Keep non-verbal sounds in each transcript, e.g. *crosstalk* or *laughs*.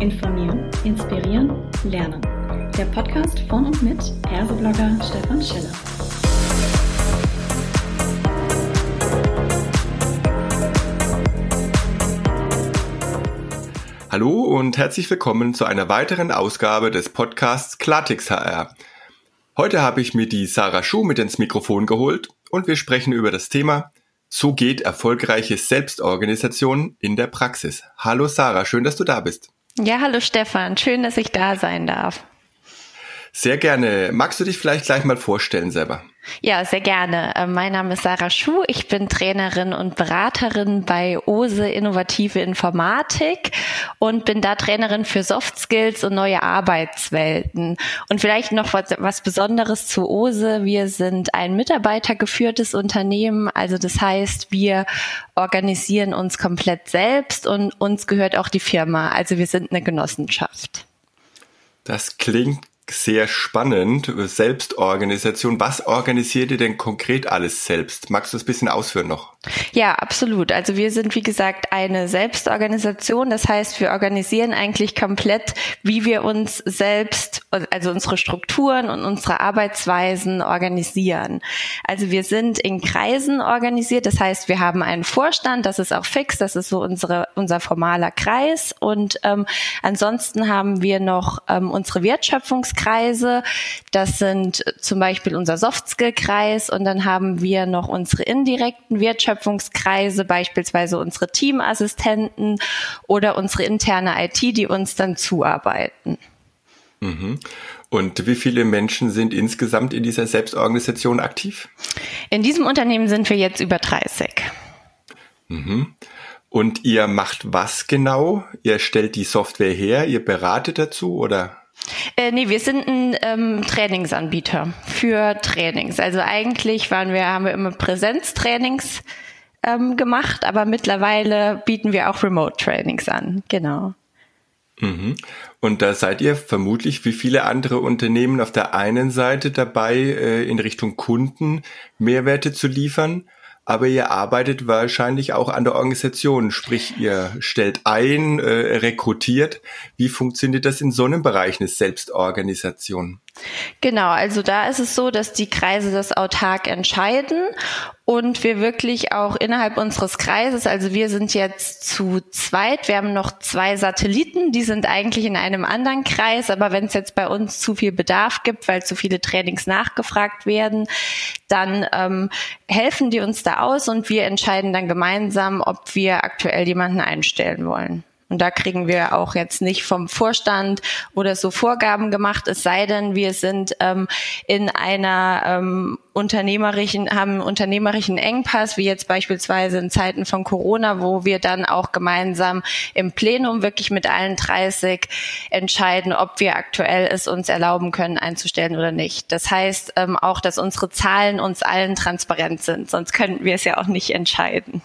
Informieren, Inspirieren, Lernen. Der Podcast von und mit Erso-Blogger Stefan Schiller. Hallo und herzlich willkommen zu einer weiteren Ausgabe des Podcasts Klartext HR. Heute habe ich mir die Sarah Schuh mit ins Mikrofon geholt und wir sprechen über das Thema So geht erfolgreiche Selbstorganisation in der Praxis. Hallo Sarah, schön, dass du da bist. Ja, hallo Stefan, schön, dass ich da sein darf. Sehr gerne. Magst du dich vielleicht gleich mal vorstellen selber? Ja, sehr gerne. Äh, mein Name ist Sarah Schuh. Ich bin Trainerin und Beraterin bei OSE Innovative Informatik und bin da Trainerin für Soft Skills und neue Arbeitswelten. Und vielleicht noch was, was Besonderes zu OSE. Wir sind ein mitarbeitergeführtes Unternehmen. Also das heißt, wir organisieren uns komplett selbst und uns gehört auch die Firma. Also wir sind eine Genossenschaft. Das klingt sehr spannend. Selbstorganisation. Was organisiert ihr denn konkret alles selbst? Magst du das bisschen ausführen noch? Ja, absolut. Also wir sind, wie gesagt, eine Selbstorganisation. Das heißt, wir organisieren eigentlich komplett, wie wir uns selbst, also unsere Strukturen und unsere Arbeitsweisen organisieren. Also wir sind in Kreisen organisiert. Das heißt, wir haben einen Vorstand. Das ist auch fix. Das ist so unsere, unser formaler Kreis. Und ähm, ansonsten haben wir noch ähm, unsere Wertschöpfungskreise Kreise. Das sind zum Beispiel unser Softskill-Kreis und dann haben wir noch unsere indirekten Wertschöpfungskreise, beispielsweise unsere Teamassistenten oder unsere interne IT, die uns dann zuarbeiten. Mhm. Und wie viele Menschen sind insgesamt in dieser Selbstorganisation aktiv? In diesem Unternehmen sind wir jetzt über 30. Mhm. Und ihr macht was genau? Ihr stellt die Software her, ihr beratet dazu oder? Äh, nee, wir sind ein ähm, Trainingsanbieter für Trainings. Also eigentlich waren wir, haben wir immer Präsenztrainings ähm, gemacht, aber mittlerweile bieten wir auch Remote-Trainings an. Genau. Mhm. Und da seid ihr vermutlich wie viele andere Unternehmen auf der einen Seite dabei, äh, in Richtung Kunden Mehrwerte zu liefern aber ihr arbeitet wahrscheinlich auch an der Organisation, sprich ihr stellt ein, äh, rekrutiert. Wie funktioniert das in so einem Bereich eine Selbstorganisation? Genau, also da ist es so, dass die Kreise das autark entscheiden und wir wirklich auch innerhalb unseres Kreises, also wir sind jetzt zu zweit, wir haben noch zwei Satelliten, die sind eigentlich in einem anderen Kreis, aber wenn es jetzt bei uns zu viel Bedarf gibt, weil zu viele Trainings nachgefragt werden, dann ähm, helfen die uns da aus und wir entscheiden dann gemeinsam, ob wir aktuell jemanden einstellen wollen. Und da kriegen wir auch jetzt nicht vom Vorstand oder so Vorgaben gemacht, es sei denn, wir sind ähm, in einer ähm, unternehmerischen, haben einen unternehmerischen Engpass, wie jetzt beispielsweise in Zeiten von Corona, wo wir dann auch gemeinsam im Plenum wirklich mit allen 30 entscheiden, ob wir aktuell es uns erlauben können, einzustellen oder nicht. Das heißt ähm, auch, dass unsere Zahlen uns allen transparent sind, sonst könnten wir es ja auch nicht entscheiden.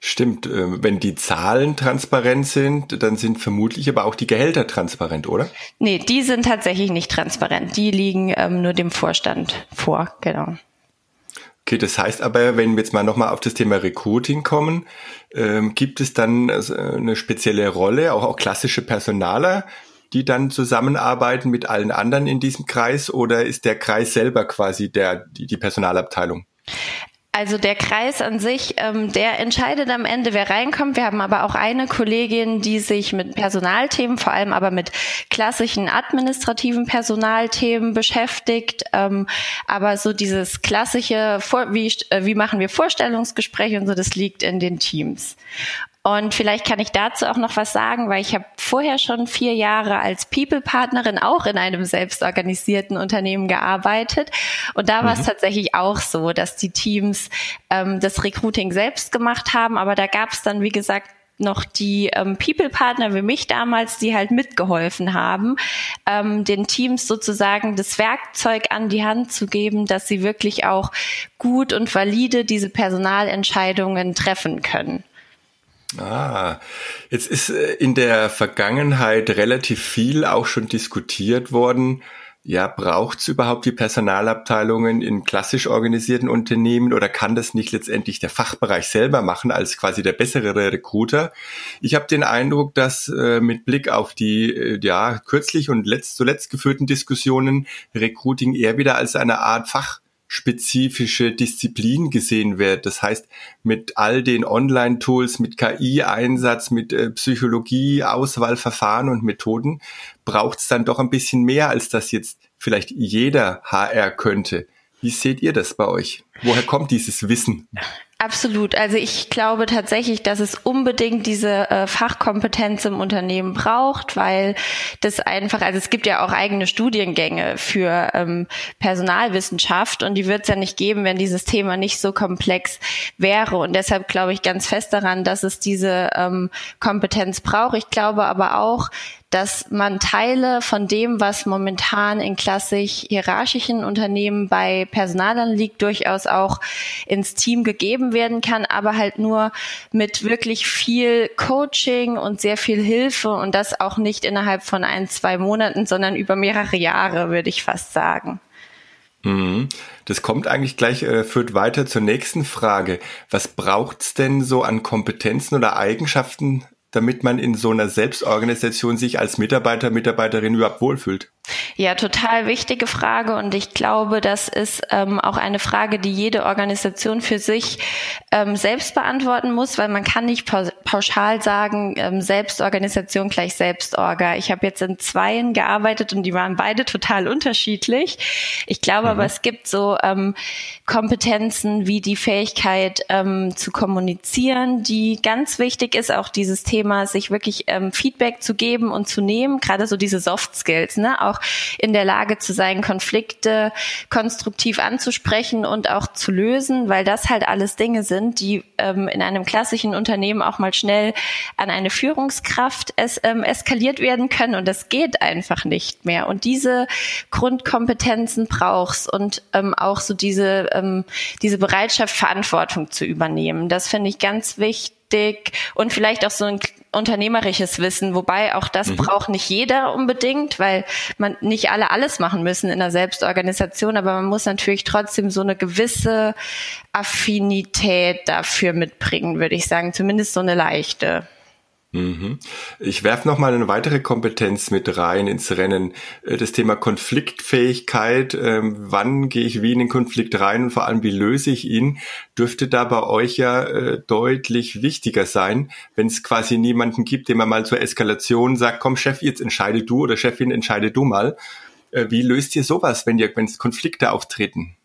Stimmt, äh, wenn die Zahlen transparent sind, dann sind vermutlich aber auch die Gehälter transparent, oder? Nee, die sind tatsächlich nicht transparent. Die liegen ähm, nur dem Vorstand vor, genau. Okay, das heißt aber, wenn wir jetzt mal nochmal auf das Thema Recruiting kommen, ähm, gibt es dann also eine spezielle Rolle, auch, auch klassische Personaler, die dann zusammenarbeiten mit allen anderen in diesem Kreis oder ist der Kreis selber quasi der, die, die Personalabteilung? Also der Kreis an sich, ähm, der entscheidet am Ende, wer reinkommt. Wir haben aber auch eine Kollegin, die sich mit Personalthemen, vor allem aber mit klassischen administrativen Personalthemen beschäftigt. Ähm, aber so dieses klassische, wie, äh, wie machen wir Vorstellungsgespräche und so, das liegt in den Teams. Und vielleicht kann ich dazu auch noch was sagen, weil ich habe vorher schon vier Jahre als People-Partnerin auch in einem selbstorganisierten Unternehmen gearbeitet. Und da mhm. war es tatsächlich auch so, dass die Teams ähm, das Recruiting selbst gemacht haben. Aber da gab es dann, wie gesagt, noch die ähm, People-Partner wie mich damals, die halt mitgeholfen haben, ähm, den Teams sozusagen das Werkzeug an die Hand zu geben, dass sie wirklich auch gut und valide diese Personalentscheidungen treffen können. Ah, jetzt ist äh, in der Vergangenheit relativ viel auch schon diskutiert worden, ja, braucht es überhaupt die Personalabteilungen in klassisch organisierten Unternehmen oder kann das nicht letztendlich der Fachbereich selber machen als quasi der bessere Recruiter? Ich habe den Eindruck, dass äh, mit Blick auf die äh, ja kürzlich und letzt, zuletzt geführten Diskussionen Recruiting eher wieder als eine Art Fach spezifische Disziplin gesehen wird. Das heißt, mit all den Online-Tools, mit KI-Einsatz, mit äh, Psychologie, Auswahlverfahren und Methoden braucht es dann doch ein bisschen mehr, als das jetzt vielleicht jeder HR könnte. Wie seht ihr das bei euch? Woher kommt dieses Wissen? Absolut. Also ich glaube tatsächlich, dass es unbedingt diese äh, Fachkompetenz im Unternehmen braucht, weil das einfach, also es gibt ja auch eigene Studiengänge für ähm, Personalwissenschaft und die wird es ja nicht geben, wenn dieses Thema nicht so komplex wäre. Und deshalb glaube ich ganz fest daran, dass es diese ähm, Kompetenz braucht. Ich glaube aber auch, dass man Teile von dem, was momentan in klassisch hierarchischen Unternehmen bei Personalern liegt, durchaus auch ins Team gegeben werden kann, aber halt nur mit wirklich viel Coaching und sehr viel Hilfe und das auch nicht innerhalb von ein, zwei Monaten, sondern über mehrere Jahre, würde ich fast sagen. Mhm. Das kommt eigentlich gleich, äh, führt weiter zur nächsten Frage. Was braucht's denn so an Kompetenzen oder Eigenschaften damit man in so einer Selbstorganisation sich als Mitarbeiter, Mitarbeiterin überhaupt wohlfühlt? Ja, total wichtige Frage und ich glaube, das ist ähm, auch eine Frage, die jede Organisation für sich ähm, selbst beantworten muss, weil man kann nicht pauschal sagen, ähm, Selbstorganisation gleich Selbstorga. Ich habe jetzt in zweien gearbeitet und die waren beide total unterschiedlich. Ich glaube mhm. aber, es gibt so ähm, Kompetenzen wie die Fähigkeit ähm, zu kommunizieren, die ganz wichtig ist, auch dieses Thema, sich wirklich ähm, Feedback zu geben und zu nehmen, gerade so diese Soft Skills, ne? auch in der Lage zu sein, Konflikte konstruktiv anzusprechen und auch zu lösen, weil das halt alles Dinge sind, die ähm, in einem klassischen Unternehmen auch mal schnell an eine Führungskraft es, ähm, eskaliert werden können und das geht einfach nicht mehr. Und diese Grundkompetenzen brauchst und ähm, auch so diese, ähm, diese Bereitschaft, Verantwortung zu übernehmen. Das finde ich ganz wichtig und vielleicht auch so ein unternehmerisches Wissen, wobei auch das mhm. braucht nicht jeder unbedingt, weil man nicht alle alles machen müssen in der Selbstorganisation, aber man muss natürlich trotzdem so eine gewisse Affinität dafür mitbringen, würde ich sagen, zumindest so eine leichte. Mhm. Ich werfe noch mal eine weitere Kompetenz mit rein ins Rennen. Äh, das Thema Konfliktfähigkeit. Ähm, wann gehe ich wie in den Konflikt rein und vor allem wie löse ich ihn? Dürfte da bei euch ja äh, deutlich wichtiger sein, wenn es quasi niemanden gibt, dem man mal zur Eskalation sagt, komm Chef, jetzt entscheide du oder Chefin, entscheide du mal. Äh, wie löst ihr sowas, wenn ihr, wenn Konflikte auftreten?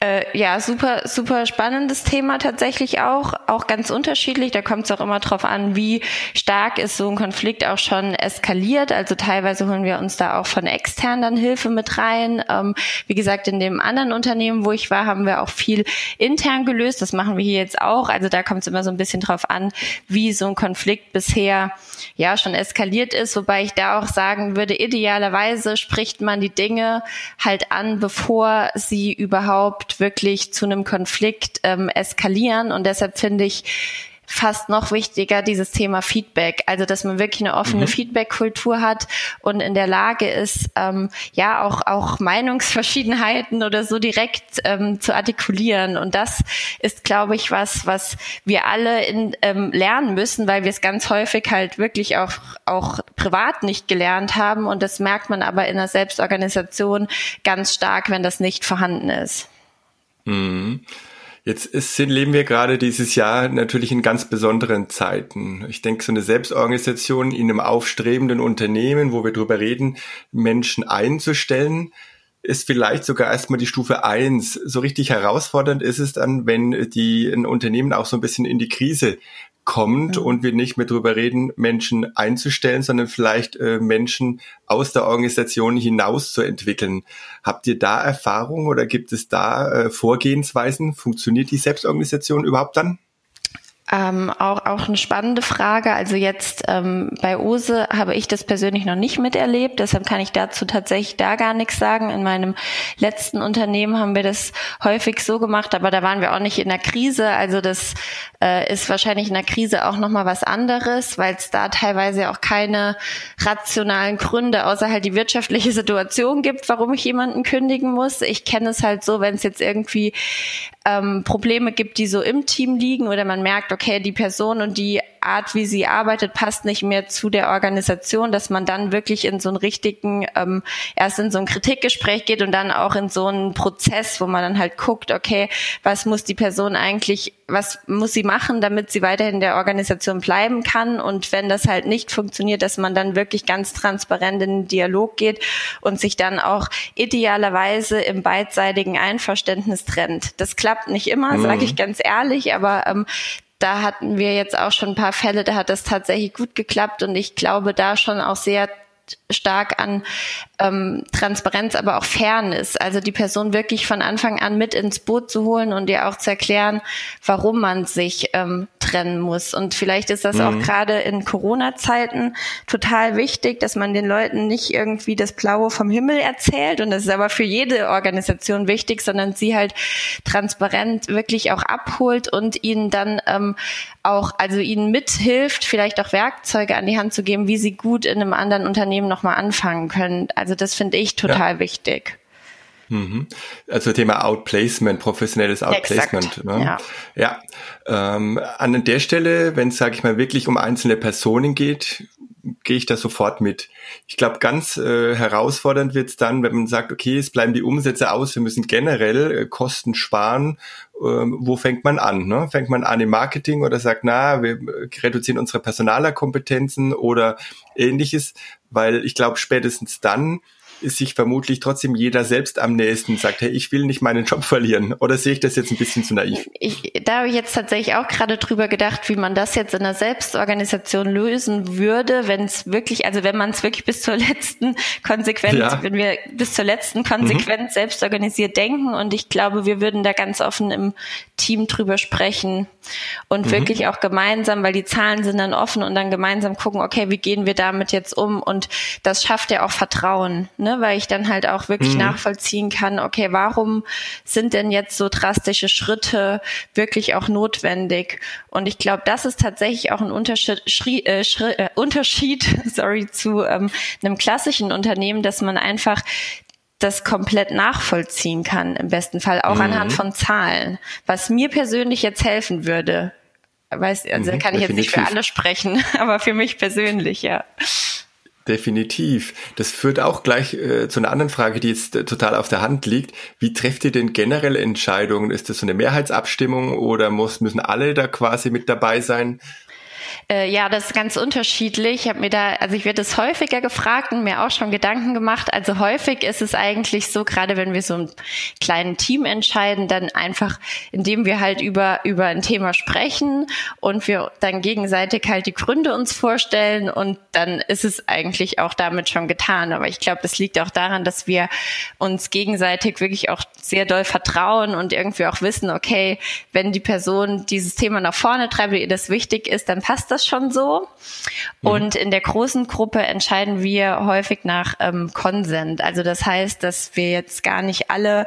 Äh, ja, super, super spannendes Thema tatsächlich auch, auch ganz unterschiedlich. Da kommt es auch immer drauf an, wie stark ist so ein Konflikt auch schon eskaliert. Also teilweise holen wir uns da auch von extern dann Hilfe mit rein. Ähm, wie gesagt, in dem anderen Unternehmen, wo ich war, haben wir auch viel intern gelöst. Das machen wir hier jetzt auch. Also da kommt es immer so ein bisschen drauf an, wie so ein Konflikt bisher ja schon eskaliert ist. Wobei ich da auch sagen würde, idealerweise spricht man die Dinge halt an, bevor sie überhaupt überhaupt wirklich zu einem Konflikt ähm, eskalieren. Und deshalb finde ich fast noch wichtiger dieses Thema Feedback. Also dass man wirklich eine offene mhm. Feedback-Kultur hat und in der Lage ist, ähm, ja auch auch Meinungsverschiedenheiten oder so direkt ähm, zu artikulieren. Und das ist, glaube ich, was was wir alle in, ähm, lernen müssen, weil wir es ganz häufig halt wirklich auch auch privat nicht gelernt haben. Und das merkt man aber in der Selbstorganisation ganz stark, wenn das nicht vorhanden ist. Mhm. Jetzt ist, leben wir gerade dieses Jahr natürlich in ganz besonderen Zeiten. Ich denke, so eine Selbstorganisation in einem aufstrebenden Unternehmen, wo wir darüber reden, Menschen einzustellen, ist vielleicht sogar erstmal die Stufe eins. So richtig herausfordernd ist es dann, wenn die ein Unternehmen auch so ein bisschen in die Krise kommt ja. und wir nicht mehr drüber reden, Menschen einzustellen, sondern vielleicht äh, Menschen aus der Organisation hinaus zu entwickeln. Habt ihr da Erfahrung oder gibt es da äh, Vorgehensweisen? Funktioniert die Selbstorganisation überhaupt dann? Ähm, auch, auch eine spannende Frage. Also jetzt ähm, bei Ose habe ich das persönlich noch nicht miterlebt, deshalb kann ich dazu tatsächlich da gar nichts sagen. In meinem letzten Unternehmen haben wir das häufig so gemacht, aber da waren wir auch nicht in der Krise. Also das äh, ist wahrscheinlich in der Krise auch nochmal was anderes, weil es da teilweise auch keine rationalen Gründe außer halt die wirtschaftliche Situation gibt, warum ich jemanden kündigen muss. Ich kenne es halt so, wenn es jetzt irgendwie ähm, Probleme gibt, die so im Team liegen oder man merkt, okay, die Person und die Art, wie sie arbeitet, passt nicht mehr zu der Organisation, dass man dann wirklich in so einen richtigen, ähm, erst in so ein Kritikgespräch geht und dann auch in so einen Prozess, wo man dann halt guckt, okay, was muss die Person eigentlich, was muss sie machen, damit sie weiterhin in der Organisation bleiben kann und wenn das halt nicht funktioniert, dass man dann wirklich ganz transparent in den Dialog geht und sich dann auch idealerweise im beidseitigen Einverständnis trennt. Das klappt nicht immer, mhm. sage ich ganz ehrlich, aber ähm, da hatten wir jetzt auch schon ein paar Fälle, da hat das tatsächlich gut geklappt und ich glaube da schon auch sehr stark an ähm, Transparenz, aber auch Fairness. Also die Person wirklich von Anfang an mit ins Boot zu holen und ihr auch zu erklären, warum man sich ähm, trennen muss. Und vielleicht ist das mhm. auch gerade in Corona-Zeiten total wichtig, dass man den Leuten nicht irgendwie das Blaue vom Himmel erzählt. Und das ist aber für jede Organisation wichtig, sondern sie halt transparent wirklich auch abholt und ihnen dann ähm, auch, also ihnen mithilft, vielleicht auch Werkzeuge an die Hand zu geben, wie sie gut in einem anderen Unternehmen nochmal anfangen können. Also das finde ich total ja. wichtig. Mhm. Also Thema Outplacement, professionelles Outplacement. Ne? Ja, ja. Ähm, an der Stelle, wenn es, sage ich mal, wirklich um einzelne Personen geht, gehe ich da sofort mit. Ich glaube, ganz äh, herausfordernd wird es dann, wenn man sagt, okay, es bleiben die Umsätze aus, wir müssen generell äh, Kosten sparen. Ähm, wo fängt man an? Ne? Fängt man an im Marketing oder sagt, na, wir äh, reduzieren unsere Personalerkompetenzen oder ähnliches? Weil ich glaube, spätestens dann ist sich vermutlich trotzdem jeder selbst am nächsten, sagt, hey, ich will nicht meinen Job verlieren. Oder sehe ich das jetzt ein bisschen zu naiv? Ich, da habe ich jetzt tatsächlich auch gerade drüber gedacht, wie man das jetzt in der Selbstorganisation lösen würde, wenn es wirklich, also wenn man es wirklich bis zur letzten Konsequenz, ja. wenn wir bis zur letzten Konsequenz mhm. selbst organisiert denken. Und ich glaube, wir würden da ganz offen im Team drüber sprechen und mhm. wirklich auch gemeinsam, weil die Zahlen sind dann offen und dann gemeinsam gucken, okay, wie gehen wir damit jetzt um? Und das schafft ja auch Vertrauen. Ne? Ne, weil ich dann halt auch wirklich mhm. nachvollziehen kann, okay, warum sind denn jetzt so drastische Schritte wirklich auch notwendig? Und ich glaube, das ist tatsächlich auch ein Unterschied, Schrie, äh, Schrie, äh, Unterschied *laughs* sorry, zu ähm, einem klassischen Unternehmen, dass man einfach das komplett nachvollziehen kann, im besten Fall auch mhm. anhand von Zahlen, was mir persönlich jetzt helfen würde. Weiß, also mhm, kann ich jetzt nicht für alle sprechen, *laughs* aber für mich persönlich, ja. Definitiv. Das führt auch gleich äh, zu einer anderen Frage, die jetzt äh, total auf der Hand liegt. Wie trefft ihr denn generell Entscheidungen? Ist das so eine Mehrheitsabstimmung oder muss, müssen alle da quasi mit dabei sein? Äh, ja, das ist ganz unterschiedlich. Ich habe mir da, also ich werde es häufiger gefragt und mir auch schon Gedanken gemacht. Also häufig ist es eigentlich so, gerade wenn wir so ein kleinen Team entscheiden, dann einfach, indem wir halt über über ein Thema sprechen und wir dann gegenseitig halt die Gründe uns vorstellen und dann ist es eigentlich auch damit schon getan. Aber ich glaube, das liegt auch daran, dass wir uns gegenseitig wirklich auch sehr doll vertrauen und irgendwie auch wissen, okay, wenn die Person dieses Thema nach vorne treibt, ihr das wichtig ist, dann passt das schon so. Mhm. Und in der großen Gruppe entscheiden wir häufig nach ähm, Konsent. Also das heißt, dass wir jetzt gar nicht alle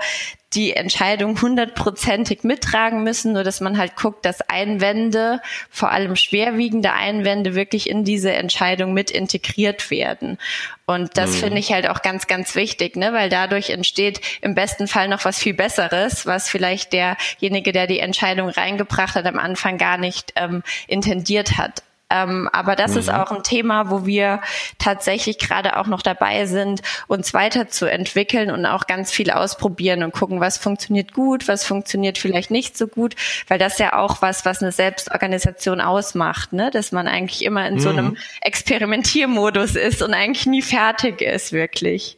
die Entscheidung hundertprozentig mittragen müssen, nur dass man halt guckt, dass Einwände, vor allem schwerwiegende Einwände, wirklich in diese Entscheidung mit integriert werden. Und das mhm. finde ich halt auch ganz, ganz wichtig, ne? weil dadurch entsteht im besten Fall noch was viel Besseres, was vielleicht derjenige, der die Entscheidung reingebracht hat, am Anfang gar nicht ähm, intendiert hat. Ähm, aber das mhm. ist auch ein Thema, wo wir tatsächlich gerade auch noch dabei sind, uns weiterzuentwickeln und auch ganz viel ausprobieren und gucken, was funktioniert gut, was funktioniert vielleicht nicht so gut, weil das ja auch was, was eine Selbstorganisation ausmacht, ne? dass man eigentlich immer in mhm. so einem Experimentiermodus ist und eigentlich nie fertig ist, wirklich.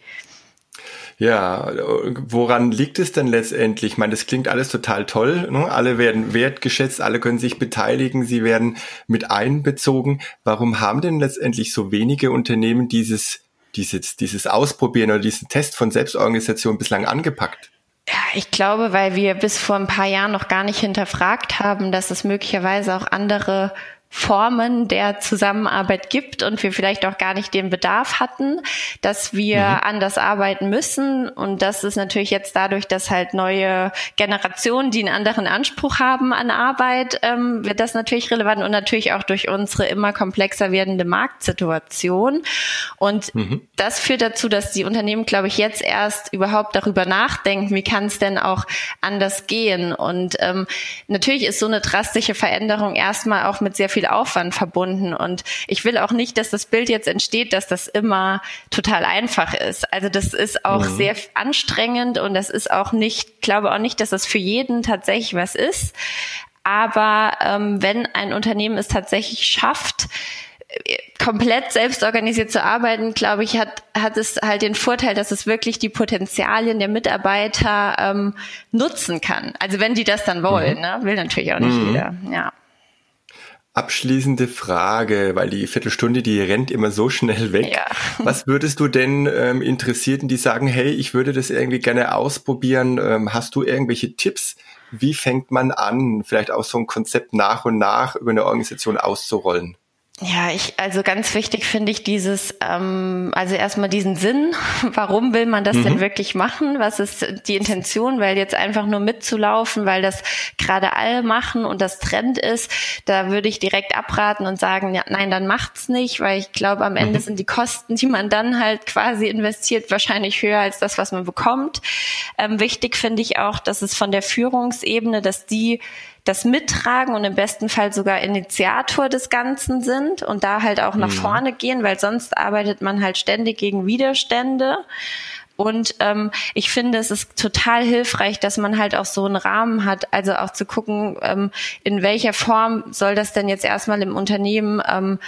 Ja, woran liegt es denn letztendlich? Ich meine, das klingt alles total toll. Ne? Alle werden wertgeschätzt, alle können sich beteiligen, sie werden mit einbezogen. Warum haben denn letztendlich so wenige Unternehmen dieses, dieses, dieses Ausprobieren oder diesen Test von Selbstorganisation bislang angepackt? Ja, ich glaube, weil wir bis vor ein paar Jahren noch gar nicht hinterfragt haben, dass es möglicherweise auch andere Formen der Zusammenarbeit gibt und wir vielleicht auch gar nicht den Bedarf hatten, dass wir mhm. anders arbeiten müssen. Und das ist natürlich jetzt dadurch, dass halt neue Generationen, die einen anderen Anspruch haben an Arbeit, ähm, wird das natürlich relevant und natürlich auch durch unsere immer komplexer werdende Marktsituation. Und mhm. das führt dazu, dass die Unternehmen, glaube ich, jetzt erst überhaupt darüber nachdenken, wie kann es denn auch anders gehen. Und ähm, natürlich ist so eine drastische Veränderung erstmal auch mit sehr viel viel Aufwand verbunden. Und ich will auch nicht, dass das Bild jetzt entsteht, dass das immer total einfach ist. Also das ist auch mhm. sehr anstrengend und das ist auch nicht, glaube auch nicht, dass das für jeden tatsächlich was ist. Aber ähm, wenn ein Unternehmen es tatsächlich schafft, komplett selbstorganisiert zu arbeiten, glaube ich, hat, hat es halt den Vorteil, dass es wirklich die Potenzialien der Mitarbeiter ähm, nutzen kann. Also wenn die das dann wollen, mhm. ne? will natürlich auch nicht mhm. jeder. Ja. Abschließende Frage, weil die Viertelstunde, die rennt immer so schnell weg. Ja. Was würdest du denn ähm, Interessierten, die sagen, hey, ich würde das irgendwie gerne ausprobieren, ähm, hast du irgendwelche Tipps? Wie fängt man an, vielleicht auch so ein Konzept nach und nach über eine Organisation auszurollen? Ja, ich, also ganz wichtig finde ich dieses, ähm, also erstmal diesen Sinn, *laughs* warum will man das mhm. denn wirklich machen? Was ist die Intention? Weil jetzt einfach nur mitzulaufen, weil das gerade alle machen und das Trend ist, da würde ich direkt abraten und sagen, ja, nein, dann macht's nicht, weil ich glaube, am Ende mhm. sind die Kosten, die man dann halt quasi investiert, wahrscheinlich höher als das, was man bekommt. Ähm, wichtig finde ich auch, dass es von der Führungsebene, dass die das mittragen und im besten Fall sogar Initiator des Ganzen sind und da halt auch nach mhm. vorne gehen, weil sonst arbeitet man halt ständig gegen Widerstände. Und ähm, ich finde, es ist total hilfreich, dass man halt auch so einen Rahmen hat, also auch zu gucken, ähm, in welcher Form soll das denn jetzt erstmal im Unternehmen ähm,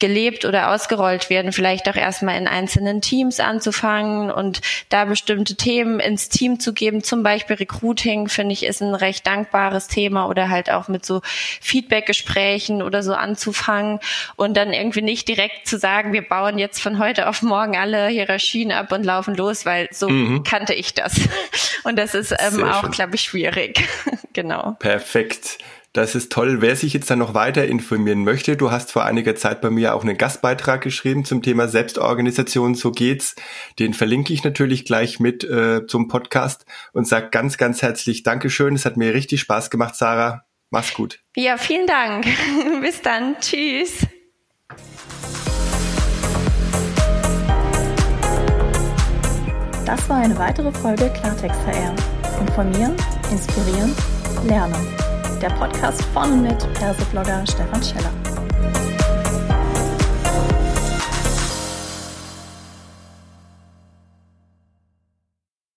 gelebt oder ausgerollt werden, vielleicht auch erstmal in einzelnen Teams anzufangen und da bestimmte Themen ins Team zu geben. Zum Beispiel Recruiting, finde ich, ist ein recht dankbares Thema oder halt auch mit so Feedbackgesprächen oder so anzufangen und dann irgendwie nicht direkt zu sagen, wir bauen jetzt von heute auf morgen alle Hierarchien ab und laufen los, weil so mhm. kannte ich das. *laughs* Und das ist ähm, auch, glaube ich, schwierig. *laughs* genau. Perfekt. Das ist toll. Wer sich jetzt dann noch weiter informieren möchte, du hast vor einiger Zeit bei mir auch einen Gastbeitrag geschrieben zum Thema Selbstorganisation, so geht's. Den verlinke ich natürlich gleich mit äh, zum Podcast und sag ganz, ganz herzlich Dankeschön. Es hat mir richtig Spaß gemacht, Sarah. Mach's gut. Ja, vielen Dank. *laughs* Bis dann. Tschüss. Das war eine weitere Folge Klartext HR. Informieren, inspirieren, lernen der Podcast von mit Perseblogger Stefan Scheller.